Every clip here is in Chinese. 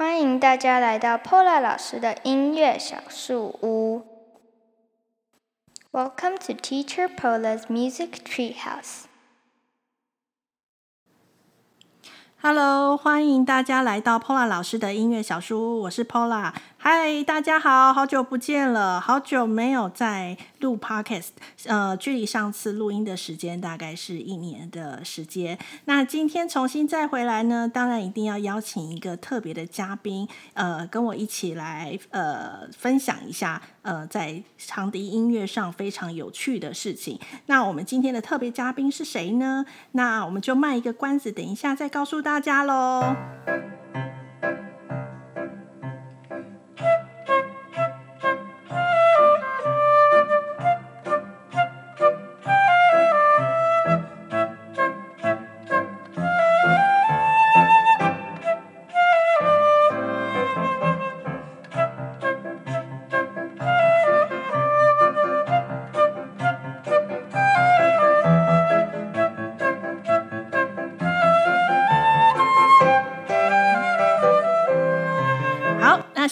欢迎大家来到 Pola 老师的音乐小树屋。Welcome to Teacher Pola's Music Treehouse. Hello，欢迎大家来到 Pola 老师的音乐小树屋，我是 Pola。嗨，大家好，好久不见了，好久没有在录 Podcast，呃，距离上次录音的时间大概是一年的时间。那今天重新再回来呢，当然一定要邀请一个特别的嘉宾，呃，跟我一起来呃分享一下呃在长笛音乐上非常有趣的事情。那我们今天的特别嘉宾是谁呢？那我们就卖一个关子，等一下再告诉大家喽。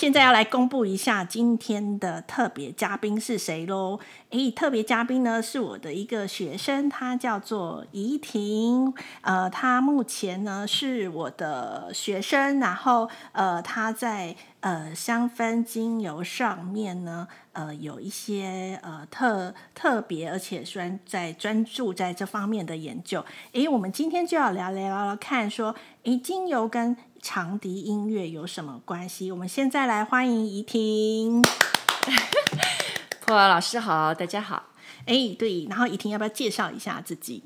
现在要来公布一下今天的特别嘉宾是谁喽？诶，特别嘉宾呢是我的一个学生，他叫做怡婷。呃，他目前呢是我的学生，然后呃，他在呃香氛精油上面呢，呃，有一些呃特特别，而且专在专注在这方面的研究。诶，我们今天就要聊聊聊看说，诶，精油跟长笛音乐有什么关系？我们现在来欢迎怡婷。破瓦老师好，大家好。哎，对，然后怡婷要不要介绍一下自己？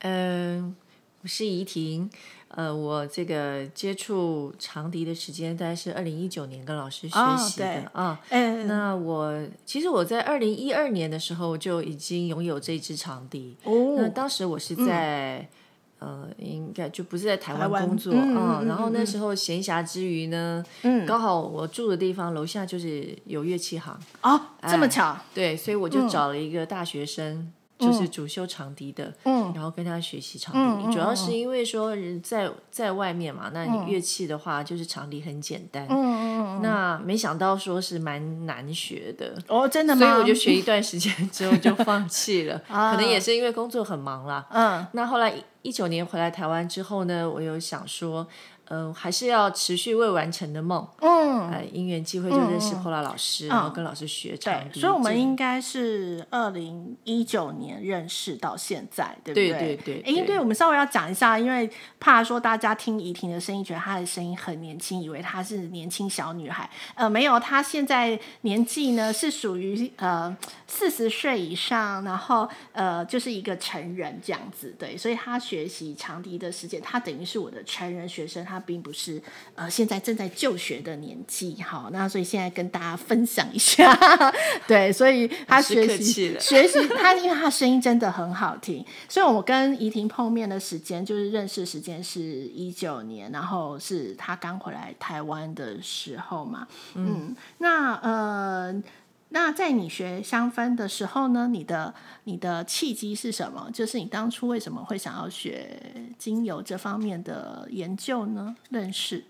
嗯、呃，我是怡婷。呃，我这个接触长笛的时间大概是二零一九年跟老师学习的啊。嗯、哦，那我其实我在二零一二年的时候就已经拥有这支长笛。哦，那当时我是在。嗯呃，应该就不是在台湾工作啊、嗯嗯。然后那时候闲暇之余呢，嗯，刚好我住的地方楼下就是有乐器行。哦，这么巧。对，所以我就找了一个大学生。就是主修长笛的，嗯，然后跟他学习长笛，嗯，主要是因为说人在在外面嘛，那你乐器的话就是长笛很简单，嗯，那没想到说是蛮难学的，哦，真的吗？所以我就学一段时间 之后就放弃了，可能也是因为工作很忙啦，嗯，那后来一九年回来台湾之后呢，我有想说。嗯、呃，还是要持续未完成的梦。嗯，呃，因缘机会就认识 Paula 老师，嗯，然后跟老师学长。对，所以我们应该是二零一九年认识到现在，对不对？对对对。哎，对，我们稍微要讲一下，因为怕说大家听怡婷的声音，觉得她的声音很年轻，以为她是年轻小女孩。呃，没有，她现在年纪呢是属于呃四十岁以上，然后呃就是一个成人这样子。对，所以她学习长笛的时间，她等于是我的成人学生，她。并不是呃，现在正在就学的年纪，好，那所以现在跟大家分享一下，对，所以他学习学习他，因为他声音真的很好听，所以我跟怡婷碰面的时间就是认识时间是一九年，然后是他刚回来台湾的时候嘛，嗯，嗯那呃。那在你学香氛的时候呢，你的你的契机是什么？就是你当初为什么会想要学精油这方面的研究呢？认识，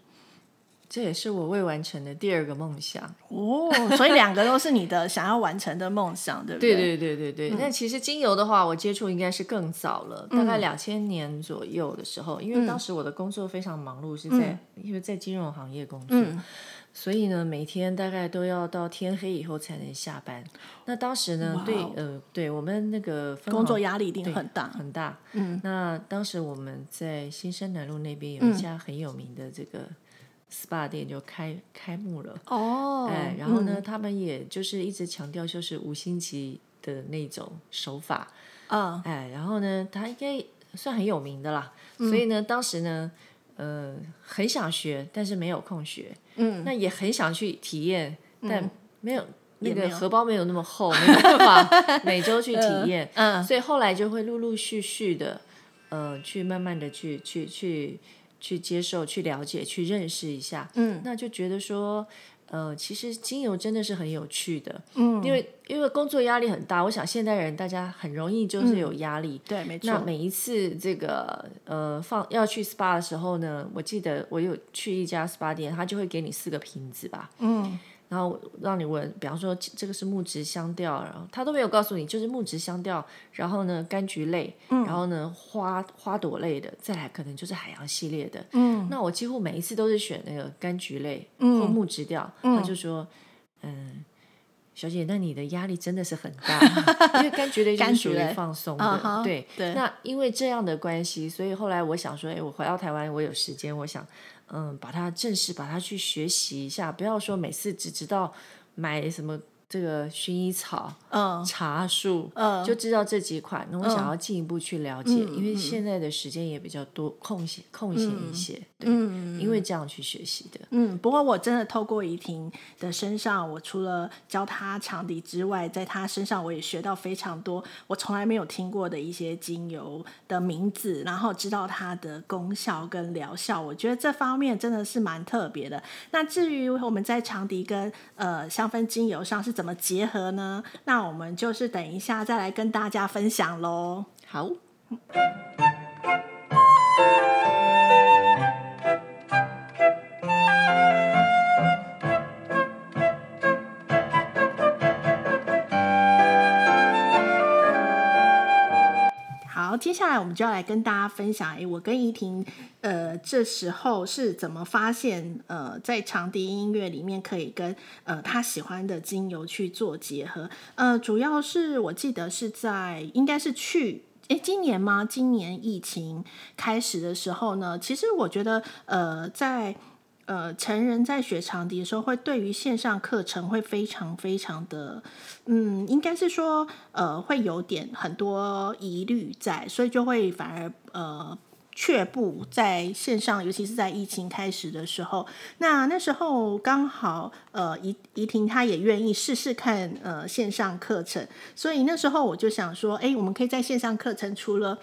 这也是我未完成的第二个梦想哦。所以两个都是你的想要完成的梦想，对不对？对对对对对。那、嗯、其实精油的话，我接触应该是更早了，大概两千年左右的时候、嗯，因为当时我的工作非常忙碌，是在、嗯、因为在金融行业工作。嗯所以呢，每天大概都要到天黑以后才能下班。那当时呢对，呃，对我们那个工作压力一定很大很大。嗯，那当时我们在新生南路那边有一家很有名的这个 SPA 店就开、嗯、开幕了。哦，哎，然后呢、嗯，他们也就是一直强调就是五星级的那种手法。嗯，哎，然后呢，他应该算很有名的啦。嗯、所以呢，当时呢。呃，很想学，但是没有空学。嗯，那也很想去体验，嗯、但没有那个荷包没有那么厚，没有办法每周去体验。嗯，所以后来就会陆陆续续的，呃，去慢慢的去去去去接受、去了解、去认识一下。嗯，那就觉得说，呃，其实精油真的是很有趣的，嗯，因为因为工作压力很大，我想现代人大家很容易就是有压力，嗯、对，没错。那每一次这个呃放要去 SPA 的时候呢，我记得我有去一家 SPA 店，他就会给你四个瓶子吧，嗯。然后让你闻，比方说这个是木质香调，然后他都没有告诉你，就是木质香调。然后呢，柑橘类，嗯、然后呢，花花朵类的，再来可能就是海洋系列的。嗯，那我几乎每一次都是选那个柑橘类或木质调。嗯、他就说，嗯，小姐，那你的压力真的是很大，因为柑橘类就是属于放松的。Uh-huh, 对对。那因为这样的关系，所以后来我想说，哎，我回到台湾，我有时间，我想。嗯，把它正式把它去学习一下，不要说每次只知道买什么。这个薰衣草、嗯、茶树，嗯、就知道这几款。那我想要进一步去了解，嗯、因为现在的时间也比较多，空闲空闲一些，嗯、对，嗯、因为这样去学习的。嗯，不过我真的透过怡婷的身上，我除了教她长笛之外，在她身上我也学到非常多我从来没有听过的一些精油的名字，然后知道它的功效跟疗效。我觉得这方面真的是蛮特别的。那至于我们在长笛跟呃香氛精油上是。怎么结合呢？那我们就是等一下再来跟大家分享喽。好。接下来我们就要来跟大家分享，哎，我跟怡婷，呃，这时候是怎么发现，呃，在长笛音乐里面可以跟呃他喜欢的精油去做结合，呃，主要是我记得是在应该是去，哎，今年吗？今年疫情开始的时候呢，其实我觉得，呃，在。呃，成人在学长笛的时候，会对于线上课程会非常非常的，嗯，应该是说，呃，会有点很多疑虑在，所以就会反而呃却步在线上，尤其是在疫情开始的时候。那那时候刚好，呃，怡怡婷她也愿意试试看呃线上课程，所以那时候我就想说，哎，我们可以在线上课程除了。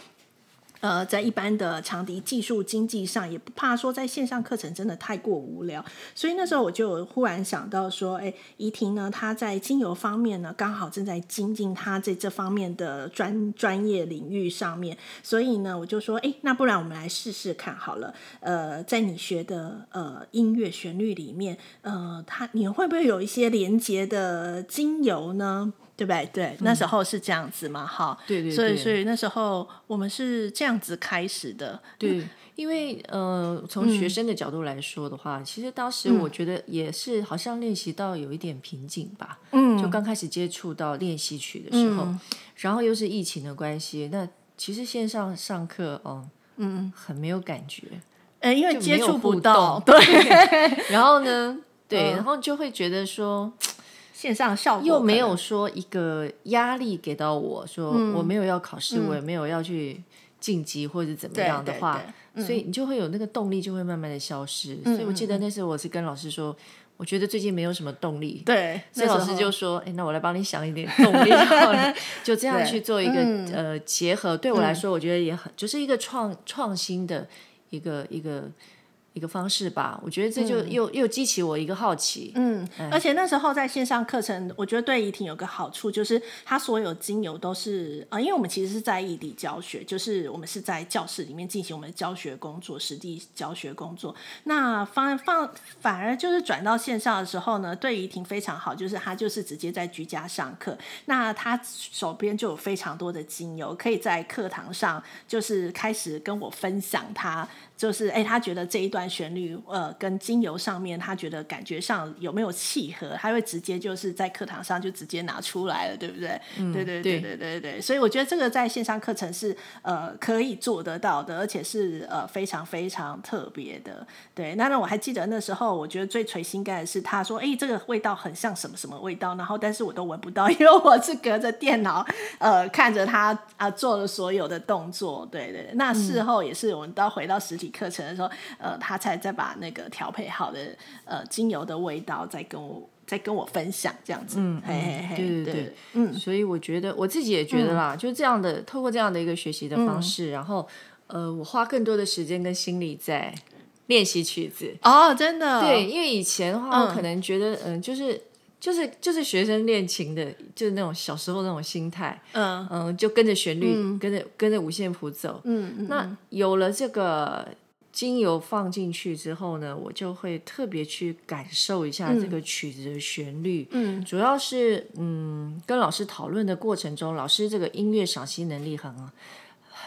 呃，在一般的长笛技术经济上，也不怕说在线上课程真的太过无聊，所以那时候我就忽然想到说，哎，怡婷呢，她在精油方面呢，刚好正在精进她在这方面的专专业领域上面，所以呢，我就说，哎，那不然我们来试试看好了。呃，在你学的呃音乐旋律里面，呃，它你会不会有一些连接的精油呢？对不对？对，那时候是这样子嘛，哈、嗯。对对对。所以，所以那时候我们是这样子开始的。对，嗯、因为呃，从学生的角度来说的话，嗯、其实当时我觉得也是好像练习到有一点瓶颈吧。嗯。就刚开始接触到练习曲的时候，嗯、然后又是疫情的关系，那其实线上上课，哦、嗯，嗯，很没有感觉。哎，因为接触不到。对。然后呢？对，然后就会觉得说。线上效果又没有说一个压力给到我说我没有要考试，嗯、我也没有要去晋级或者怎么样的话，所以你就会有那个动力就会慢慢的消失。嗯、所以我记得那时候我是跟老师说，我觉得最近没有什么动力。对，所以老师就说：“哎，那我来帮你想一点动力，就这样去做一个、嗯、呃结合。对我来说，我觉得也很就是一个创创新的一个一个。”一个方式吧，我觉得这就又、嗯、又激起我一个好奇。嗯，哎、而且那时候在线上课程，我觉得对怡婷有个好处，就是它所有精油都是呃，因为我们其实是在异地教学，就是我们是在教室里面进行我们的教学工作，实地教学工作。那放放反而就是转到线上的时候呢，对怡婷非常好，就是他就是直接在居家上课，那他手边就有非常多的精油，可以在课堂上就是开始跟我分享他。就是哎，他觉得这一段旋律，呃，跟精油上面，他觉得感觉上有没有契合，他会直接就是在课堂上就直接拿出来了，对不对？嗯，对对对对对对。所以我觉得这个在线上课程是呃可以做得到的，而且是呃非常非常特别的。对，那那我还记得那时候，我觉得最垂心肝的是他说，哎，这个味道很像什么什么味道，然后但是我都闻不到，因为我是隔着电脑呃看着他啊、呃、做了所有的动作。对对，那事后也是我们都要回到实体。课程的时候，呃，他才再把那个调配好的呃精油的味道再跟我再跟我分享，这样子，嗯，嘿嘿嘿，对对对，嗯，所以我觉得我自己也觉得啦，嗯、就这样的，透过这样的一个学习的方式，嗯、然后呃，我花更多的时间跟心力在练习曲子。哦，真的。对，因为以前的话，我可能觉得，嗯，就是就是就是学生练琴的，就是那种小时候那种心态，嗯嗯，就跟着旋律，跟着跟着五线谱走，嗯，那有了这个精油放进去之后呢，我就会特别去感受一下这个曲子的旋律，嗯，主要是嗯，跟老师讨论的过程中，老师这个音乐赏析能力很好。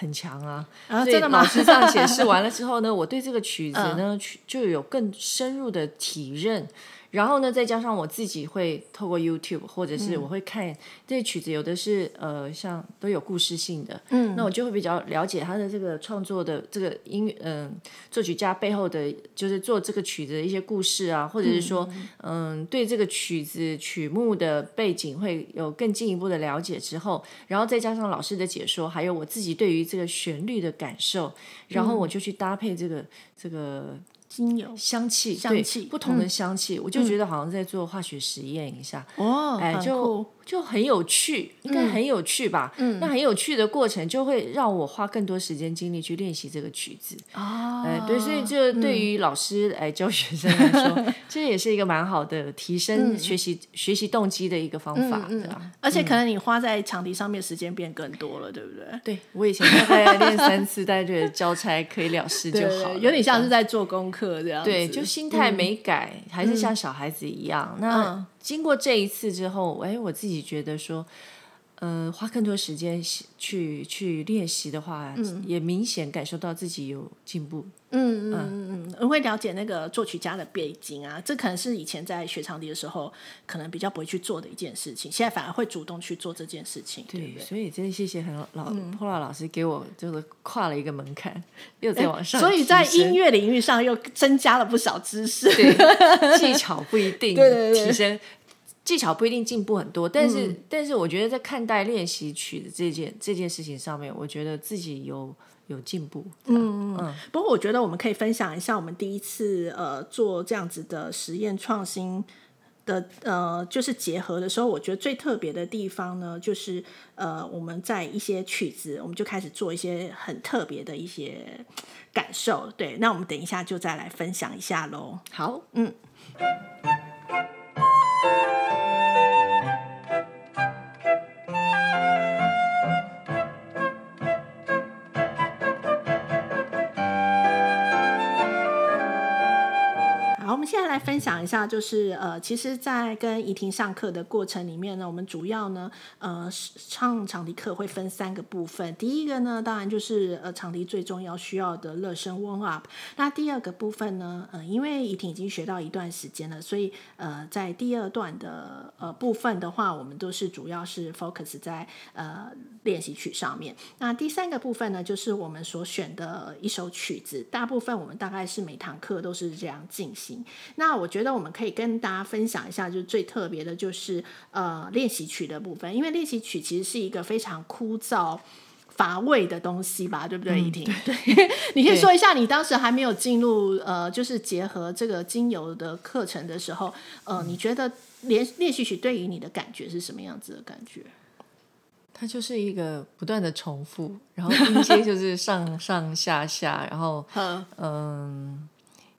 很强啊！啊，真的吗？老师这样解释完了之后呢，我对这个曲子呢，就有更深入的体认。然后呢，再加上我自己会透过 YouTube，或者是我会看这些曲子，有的是呃，像都有故事性的，嗯，那我就会比较了解他的这个创作的这个音乐，嗯、呃，作曲家背后的就是做这个曲子的一些故事啊，或者是说，嗯、呃，对这个曲子曲目的背景会有更进一步的了解之后，然后再加上老师的解说，还有我自己对于这个旋律的感受，然后我就去搭配这个这个。精油香气，香气不同的香气，我就觉得好像在做化学实验一下。哦，哎，就就很有趣，应该很有趣吧？嗯，那很有趣的过程就会让我花更多时间精力去练习这个曲子。哦，哎，对，所以就对于老师来教学生来说，这也是一个蛮好的提升学习学习动机的一个方法，对吧？而且可能你花在场地上面时间变更多了，对不对？对，我以前大概要练三次，大家觉得交差可以了事就好，有点像是在做功课这样。对，就心态没改，嗯、还是像小孩子一样。嗯、那经过这一次之后，哎，我自己觉得说。呃，花更多时间去去练习的话，嗯、也明显感受到自己有进步。嗯嗯嗯嗯，会了解那个作曲家的背景啊，这可能是以前在学长笛的时候，可能比较不会去做的一件事情，现在反而会主动去做这件事情。对，对对，所以真的谢谢很老 Paula 老师给我就是跨了一个门槛，又在往上。所以在音乐领域上又增加了不少知识，对技巧不一定提升。技巧不一定进步很多，但是、嗯、但是我觉得在看待练习曲的这件这件事情上面，我觉得自己有有进步。嗯嗯。不过我觉得我们可以分享一下我们第一次呃做这样子的实验创新的呃就是结合的时候，我觉得最特别的地方呢，就是呃我们在一些曲子，我们就开始做一些很特别的一些感受。对，那我们等一下就再来分享一下喽。好，嗯。Thank you. 我们现在来分享一下，就是呃，其实，在跟怡婷上课的过程里面呢，我们主要呢，呃，上长笛课会分三个部分。第一个呢，当然就是呃，长笛最重要需要的热身 warm up。那第二个部分呢，呃，因为怡婷已经学到一段时间了，所以呃，在第二段的呃部分的话，我们都是主要是 focus 在呃练习曲上面。那第三个部分呢，就是我们所选的一首曲子，大部分我们大概是每堂课都是这样进行。那我觉得我们可以跟大家分享一下，就是最特别的，就是呃练习曲的部分，因为练习曲其实是一个非常枯燥乏味的东西吧，对不对？怡婷、嗯，对，你可以说一下，你当时还没有进入呃，就是结合这个精油的课程的时候，呃，你觉得练练习曲对于你的感觉是什么样子的感觉？它就是一个不断的重复，然后音阶就是上 上下下，然后嗯。呃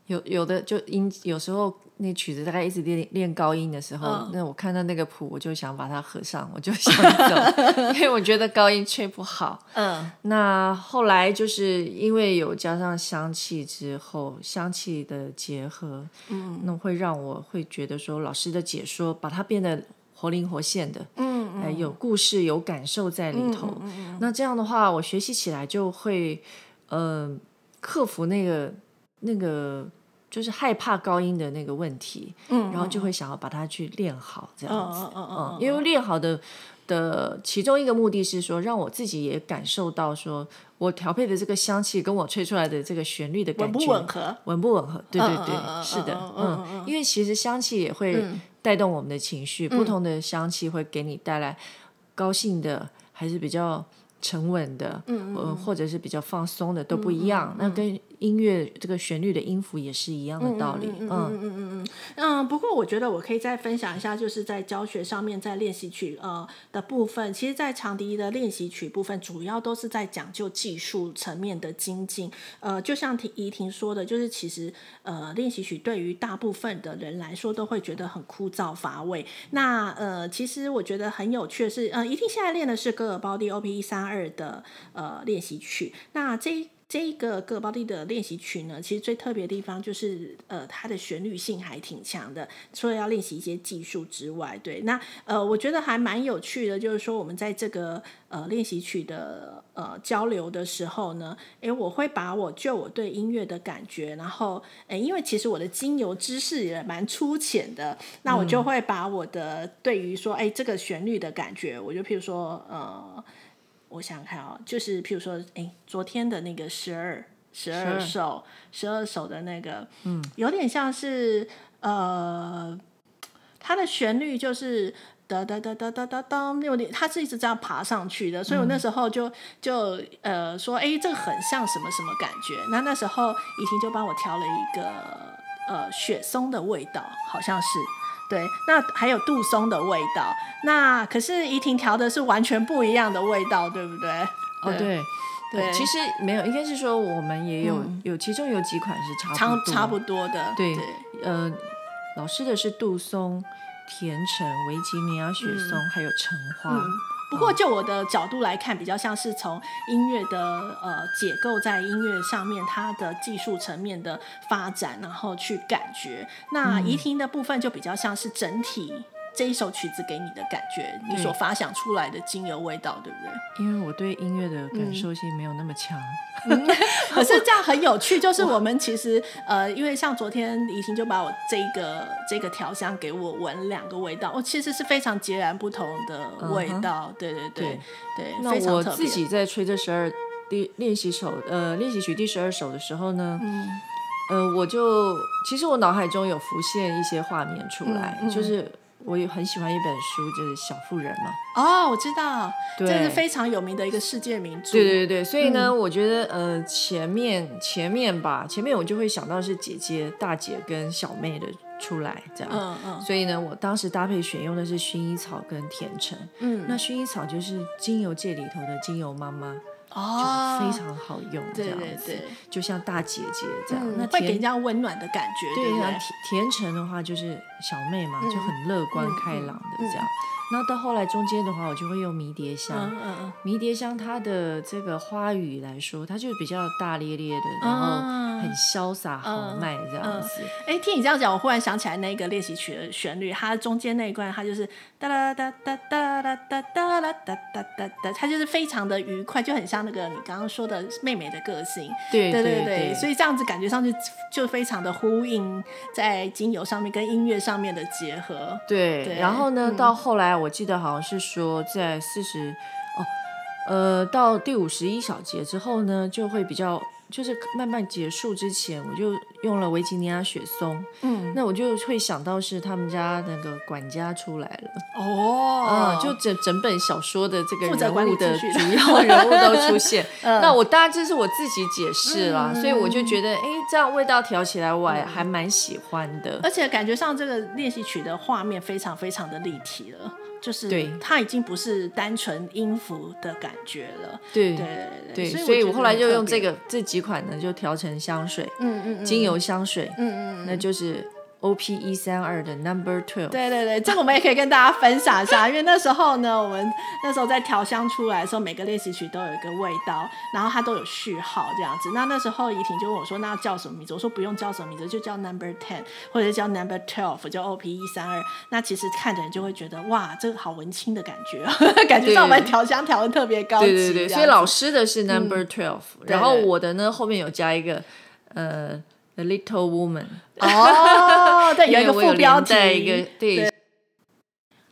有有的就音，有时候那曲子大概一直练练高音的时候，嗯、那我看到那个谱，我就想把它合上，我就 想走，因为我觉得高音吹不好。嗯，那后来就是因为有加上香气之后，香气的结合，嗯，那会让我会觉得说老师的解说把它变得活灵活现的，嗯嗯、呃，有故事有感受在里头。那这样的话，我学习起来就会，嗯、呃，克服那个那个。就是害怕高音的那个问题，嗯，然后就会想要把它去练好，这样子，嗯嗯，因为练好的的其中一个目的是说，让我自己也感受到，说我调配的这个香气跟我吹出来的这个旋律的感觉吻不吻合，吻不吻合？对对对，是的，嗯，因为其实香气也会带动我们的情绪，不同的香气会给你带来高兴的，还是比较沉稳的，嗯，或者是比较放松的都不一样。那跟音乐这个旋律的音符也是一样的道理。嗯嗯嗯嗯嗯嗯嗯。不过我觉得我可以再分享一下，就是在教学上面，在练习曲呃的部分，其实，在长笛的练习曲部分，主要都是在讲究技术层面的精进。呃，就像婷怡婷说的，就是其实呃练习曲对于大部分的人来说，都会觉得很枯燥乏味。那呃，其实我觉得很有趣的是，呃，怡婷现在练的是戈尔包第 OP 一三二的呃练习曲。那这这一个戈尔鲍第的练习曲呢，其实最特别的地方就是，呃，它的旋律性还挺强的。除了要练习一些技术之外，对，那呃，我觉得还蛮有趣的，就是说我们在这个呃练习曲的呃交流的时候呢，诶，我会把我就我对音乐的感觉，然后诶，因为其实我的精油知识也蛮粗浅的，那我就会把我的对于说，诶，这个旋律的感觉，我就譬如说，呃。我想看啊、哦，就是譬如说，哎，昨天的那个十二十二首十二首的那个，嗯，有点像是呃，它的旋律就是哒哒哒哒哒哒当，有点，它是一直这样爬上去的，所以我那时候就就呃说，哎，这个很像什么什么感觉？那那时候怡婷就帮我调了一个呃雪松的味道，好像是。对，那还有杜松的味道，那可是怡婷调的是完全不一样的味道，对不对？哦，对，对，其实没有，应该是说我们也有、嗯、有，其中有几款是差不多差不多的。对，对呃，老师的是杜松、甜橙、维吉尼亚雪松，嗯、还有橙花。嗯不过，就我的角度来看，比较像是从音乐的呃解构，在音乐上面它的技术层面的发展，然后去感觉。那怡婷的部分就比较像是整体。这一首曲子给你的感觉，你所发想出来的精油味道，对不对？因为我对音乐的感受性没有那么强，嗯、可是这样很有趣。就是 我们其实呃，因为像昨天怡婷就把我这个这个调香给我闻两个味道，我、哦、其实是非常截然不同的味道。对、uh-huh. 对对对，对那我自己在吹这十二第练习首呃练习曲第十二首的时候呢，嗯，呃，我就其实我脑海中有浮现一些画面出来，嗯、就是。我也很喜欢一本书，就是《小妇人》嘛。哦，我知道，这是非常有名的一个世界名著。对对对，所以呢，嗯、我觉得呃，前面前面吧，前面我就会想到是姐姐、大姐跟小妹的出来这样。嗯嗯。所以呢，我当时搭配选用的是薰衣草跟甜橙。嗯。那薰衣草就是精油界里头的精油妈妈。哦，就非常好用，这样子，就像大姐姐这样，嗯、那会给人家温暖的感觉。对，对，甜甜橙的话就是小妹嘛，嗯、就很乐观开朗的这样。那、到后来中间的话，我就会用迷迭香。嗯嗯嗯，迷迭香它的这个花语来说，它就比较大咧咧的，然后。很潇洒豪迈这样子。哎、嗯嗯，听你这样讲，我忽然想起来那个练习曲的旋律，它中间那一段，它就是哒啦哒哒哒啦哒哒啦哒哒哒哒，它就是非常的愉快，就很像那个你刚刚说的妹妹的个性。对对对，对，对，所以这样子感觉上去就非常的呼应在精油上面跟音乐上面的结合。对，对然后呢，嗯、到后来我记得好像是说在四十哦，呃，到第五十一小节之后呢，就会比较。就是慢慢结束之前，我就用了维吉尼亚雪松。嗯，那我就会想到是他们家那个管家出来了。哦，嗯，就整整本小说的这个人物的主要人物都出现。嗯、那我当然这是我自己解释啦，嗯、所以我就觉得，哎，这样味道调起来我还还蛮喜欢的。而且感觉上这个练习曲的画面非常非常的立体了。就是对，它已经不是单纯音符的感觉了。对对对，所以，所以我后来就用这个这几款呢，就调成香水，嗯嗯，嗯精油香水，嗯嗯，嗯那就是。O P 一三二的 Number Twelve，对对对，这个我们也可以跟大家分享一下，因为那时候呢，我们那时候在调香出来的时候，每个练习曲都有一个味道，然后它都有序号这样子。那那时候怡婷就问我说：“那叫什么名字？”我说：“不用叫什么名字，就叫 Number Ten，或者叫 Number Twelve，叫 O P 一三二。”那其实看着人就会觉得哇，这个好文青的感觉，感觉上我们调香调的特别高级。对对对，所以老师的是 Number Twelve，嗯，然后我的呢后面有加一个呃。The little woman，哦，对，有一个副标题，一个对。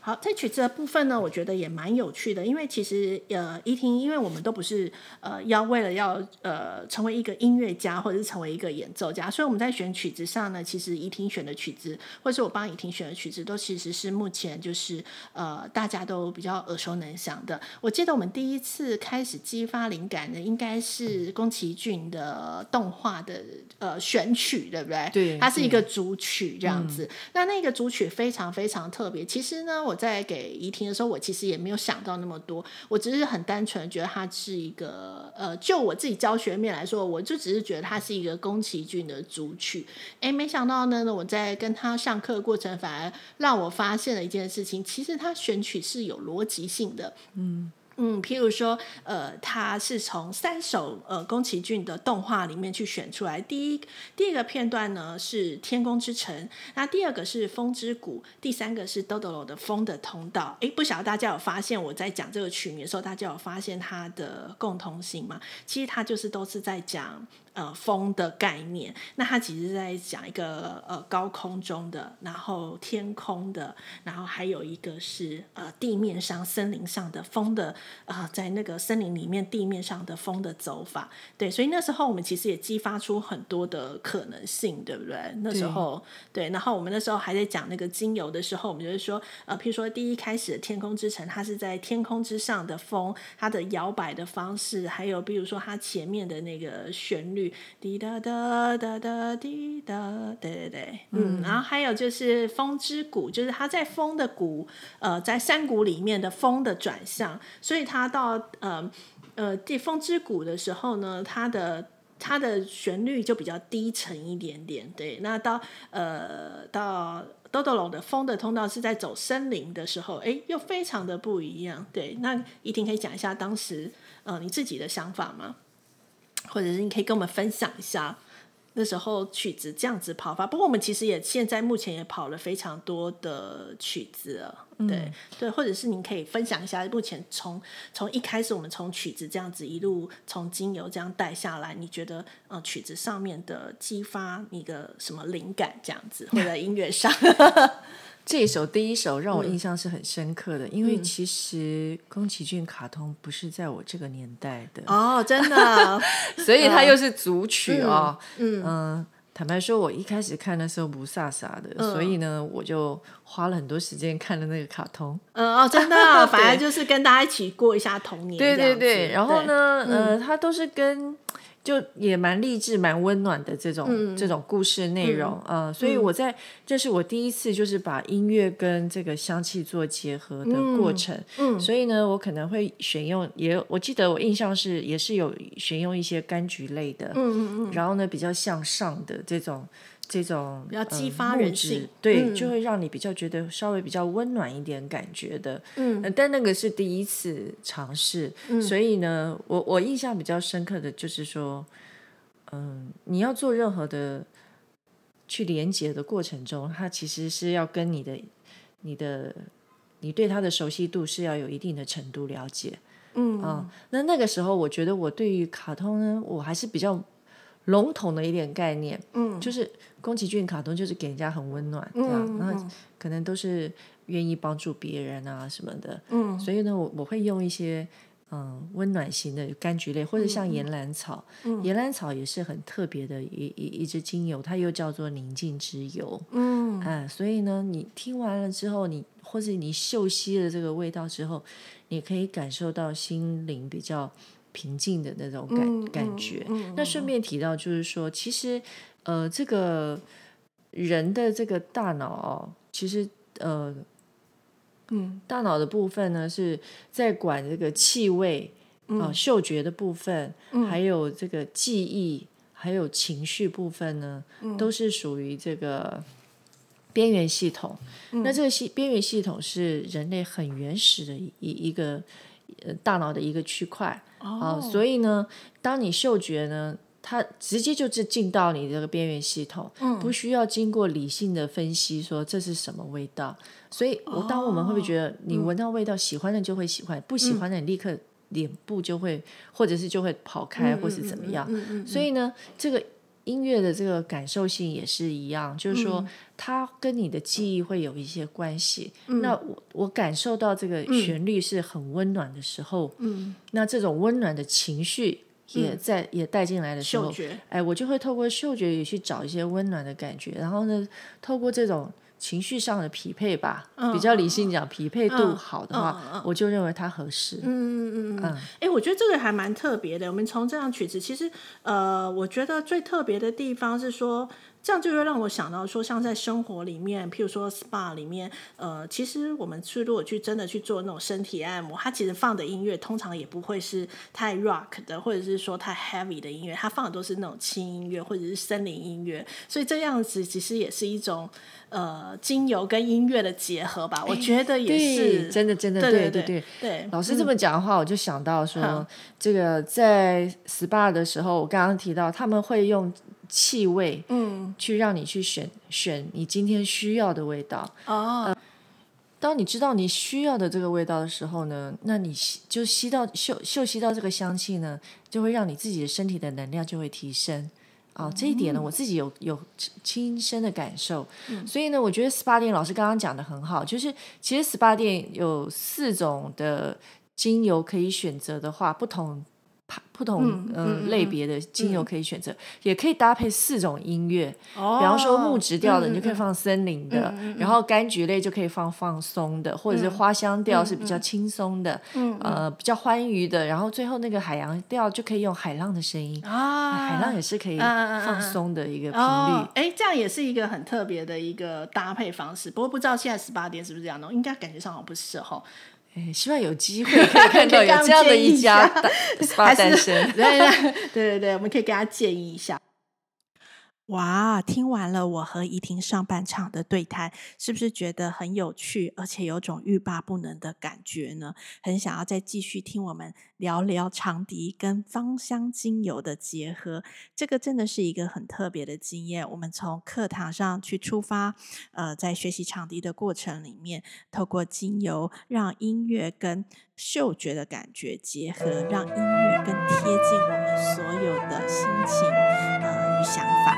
好，在曲子的部分呢，我觉得也蛮有趣的，因为其实呃，怡婷，因为我们都不是呃要为了要呃成为一个音乐家或者是成为一个演奏家，所以我们在选曲子上呢，其实怡婷选的曲子，或是我帮怡婷选的曲子，都其实是目前就是呃大家都比较耳熟能详的。我记得我们第一次开始激发灵感的，应该是宫崎骏的动画的呃选曲，对不对？对，它是一个主曲这样子。嗯、那那个主曲非常非常特别。其实呢，我。在给怡婷的时候，我其实也没有想到那么多，我只是很单纯觉得它是一个，呃，就我自己教学面来说，我就只是觉得它是一个宫崎骏的主曲。诶，没想到呢，我在跟他上课的过程，反而让我发现了一件事情，其实他选曲是有逻辑性的，嗯。嗯，譬如说，呃，它是从三首呃宫崎骏的动画里面去选出来。第一第一个片段呢是《天空之城》，那第二个是《风之谷》，第三个是《豆豆龙的风的通道》。诶，不晓得大家有发现我在讲这个曲名的时候，大家有发现它的共同性吗？其实它就是都是在讲。呃，风的概念，那它其实是在讲一个呃高空中的，然后天空的，然后还有一个是呃地面上森林上的风的啊、呃，在那个森林里面地面上的风的走法，对，所以那时候我们其实也激发出很多的可能性，对不对？那时候对，对，然后我们那时候还在讲那个精油的时候，我们就是说呃，譬如说第一开始的天空之城，它是在天空之上的风，它的摇摆的方式，还有比如说它前面的那个旋律。滴答答答答滴答，对对对，嗯，然后还有就是风之谷，就是它在风的谷，呃，在山谷里面的风的转向，所以它到呃呃地风之谷的时候呢，它的它的旋律就比较低沉一点点，对。那到呃到豆豆龙的风的通道是在走森林的时候，哎，又非常的不一样，对。那一婷可以讲一下当时呃你自己的想法吗？或者是你可以跟我们分享一下那时候曲子这样子跑法。不过我们其实也现在目前也跑了非常多的曲子了，对、嗯、对。或者是您可以分享一下目前从从一开始我们从曲子这样子一路从精油这样带下来，你觉得呃曲子上面的激发你的什么灵感这样子，或者音乐上？这一首第一首让我印象是很深刻的，嗯、因为其实宫崎骏卡通不是在我这个年代的哦，真的，所以它又是组曲哦。嗯，坦白说，我一开始看的时候不飒飒的，嗯、所以呢，我就花了很多时间看了那个卡通。嗯哦，真的、哦，反正就是跟大家一起过一下童年。对对对，然后呢，嗯、呃，它都是跟。就也蛮励志、蛮温暖的这种、嗯、这种故事内容啊、嗯。呃，所以我在、嗯、这是我第一次就是把音乐跟这个香气做结合的过程，嗯，嗯。所以呢，我可能会选用，也我记得我印象是也是有选用一些柑橘类的，嗯嗯嗯，然后呢比较向上的这种。这种比较激发人性，呃、对，嗯、就会让你比较觉得稍微比较温暖一点感觉的。嗯、呃，但那个是第一次尝试，嗯、所以呢，我我印象比较深刻的就是说，嗯、呃，你要做任何的去连接的过程中，它其实是要跟你的、你的、你对它的熟悉度是要有一定的程度了解。嗯啊、呃，那那个时候，我觉得我对于卡通呢，我还是比较。笼统的一点概念，嗯，就是宫崎骏卡通就是给人家很温暖，这样，嗯，然后可能都是愿意帮助别人啊什么的，嗯，所以呢，我我会用一些嗯温暖型的柑橘类，或者像岩兰草，嗯，岩兰草也是很特别的一一一支精油，它又叫做宁静之油，嗯，哎，所以呢，你听完了之后，你或者你嗅吸了这个味道之后，你可以感受到心灵比较。平静的那种感、嗯、感觉。嗯嗯、那顺便提到，就是说，其实，呃，这个人的这个大脑哦，其实，呃，嗯，大脑的部分呢，是在管这个气味啊、嗅觉的部分，嗯、还有这个记忆，还有情绪部分呢，嗯、都是属于这个边缘系统。嗯、那这个系边缘系统是人类很原始的一一个呃大脑的一个区块。啊、哦，所以呢，当你嗅觉呢，它直接就是进到你这个边缘系统，嗯，不需要经过理性的分析，说这是什么味道。所以，我当我们会不会觉得，你闻到味道，喜欢的就会喜欢，不喜欢的你立刻脸部就会，或者是就会跑开，或是怎么样？所以呢，这个音乐的这个感受性也是一样，就是说它跟你的记忆会有一些关系。嗯、那我我感受到这个旋律是很温暖的时候，嗯，那这种温暖的情绪也在、嗯、也带进来的时候，哎，我就会透过嗅觉也去找一些温暖的感觉，然后呢，透过这种。情绪上的匹配吧，嗯、比较理性讲，匹配度好的话，嗯嗯、我就认为它合适。嗯嗯嗯嗯。哎，我觉得这个还蛮特别的。我们从这样曲子，其实呃，我觉得最特别的地方是说。这样就会让我想到说，像在生活里面，譬如说 SPA 里面，呃，其实我们去如果去真的去做那种身体按摩，它其实放的音乐通常也不会是太 rock 的，或者是说太 heavy 的音乐，它放的都是那种轻音乐或者是森林音乐，所以这样子其实也是一种呃精油跟音乐的结合吧。我觉得也是真的，真的，对对对对对。老师这么讲的话，我就想到说，这个在 SPA 的时候，我刚刚提到他们会用。气味，嗯，去让你去选选你今天需要的味道。哦、呃，当你知道你需要的这个味道的时候呢，那你吸就吸到嗅嗅吸到这个香气呢，就会让你自己的身体的能量就会提升。啊、哦，这一点呢，我自己有有亲身的感受。嗯、所以呢，我觉得 SPA 店老师刚刚讲的很好，就是其实 SPA 店有四种的精油可以选择的话，不同。不同嗯、呃、类别的精油可以选择，嗯、也可以搭配四种音乐。哦、比方说木质调的，你就可以放森林的；嗯、然后柑橘类就可以放放松的，嗯、或者是花香调是比较轻松的，嗯、呃，比较欢愉的。然后最后那个海洋调就可以用海浪的声音啊，海浪也是可以放松的一个频率。哎、哦，这样也是一个很特别的一个搭配方式。不过不知道现在十八点是不是这样弄？应该感觉上好像不是哈。希望有机会可以看到有这样的一家 SPA 诞生。对对对对，我们可以给他建议一下。哇，听完了我和怡婷上半场的对谈，是不是觉得很有趣，而且有种欲罢不能的感觉呢？很想要再继续听我们聊聊长笛跟芳香精油的结合，这个真的是一个很特别的经验。我们从课堂上去出发，呃，在学习长笛的过程里面，透过精油让音乐跟嗅觉的感觉结合，让音乐更贴近我们所有的心情呃想法。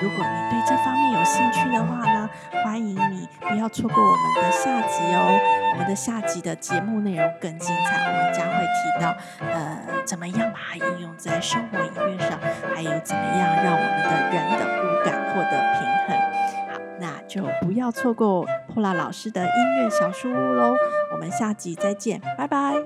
如果你对这方面有兴趣的话呢，欢迎你不要错过我们的下集哦。我们的下集的节目内容更精彩，我们将会提到呃，怎么样把它应用在生活音乐上，还有怎么样让我们的人的五感获得平衡。好，那就不要错过 Paula 老师的音乐小书屋喽。我们下集再见，拜拜。